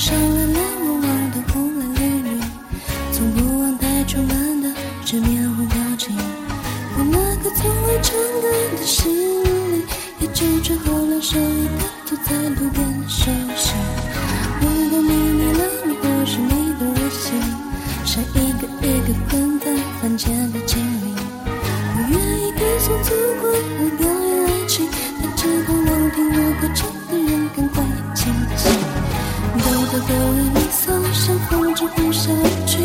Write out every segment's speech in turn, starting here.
上来来往往的红蓝绿女，从不忘带出门的是面红表情。我那颗从未唱歌的心里，也就这后来手艺的坐在路边的手哆哆哆来咪嗦，像风筝呼啸而去；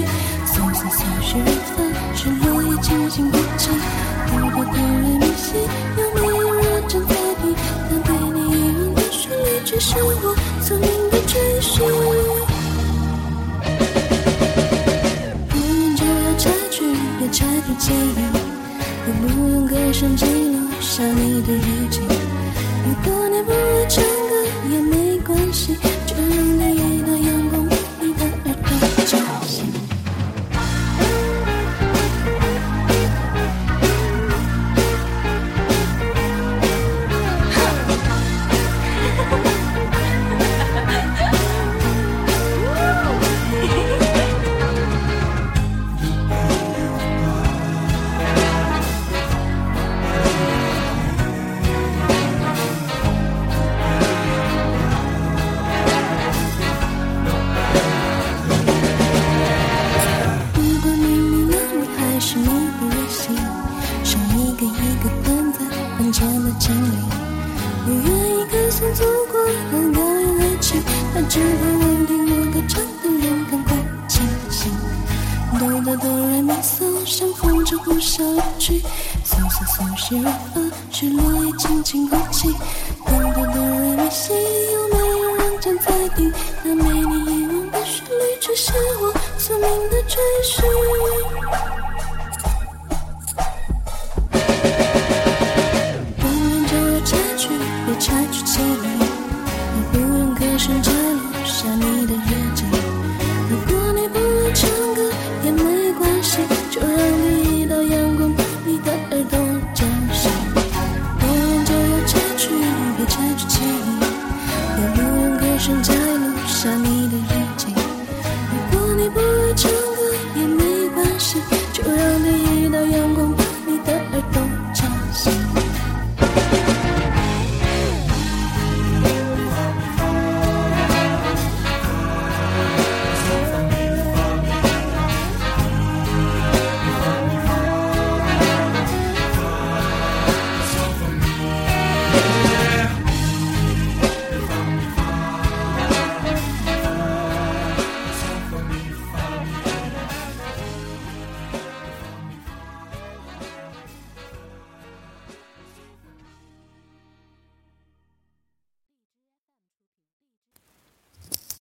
嗦嗦嗦是日发，是落叶轻轻哭泣。哆哆哆来咪西，有没有人站在地？那被你遗忘的旋律，却是我宿命的追寻。不用就要拆去，别拆去记忆。也不用歌声记录下你的日记。如果你不哆来咪嗦，像风筝呼啸而去；嗦嗦嗦是如何，是落叶轻轻哭泣。哆哆哆来咪西，有没有人站在听？那美丽遗忘的旋律，却是我宿命的追寻。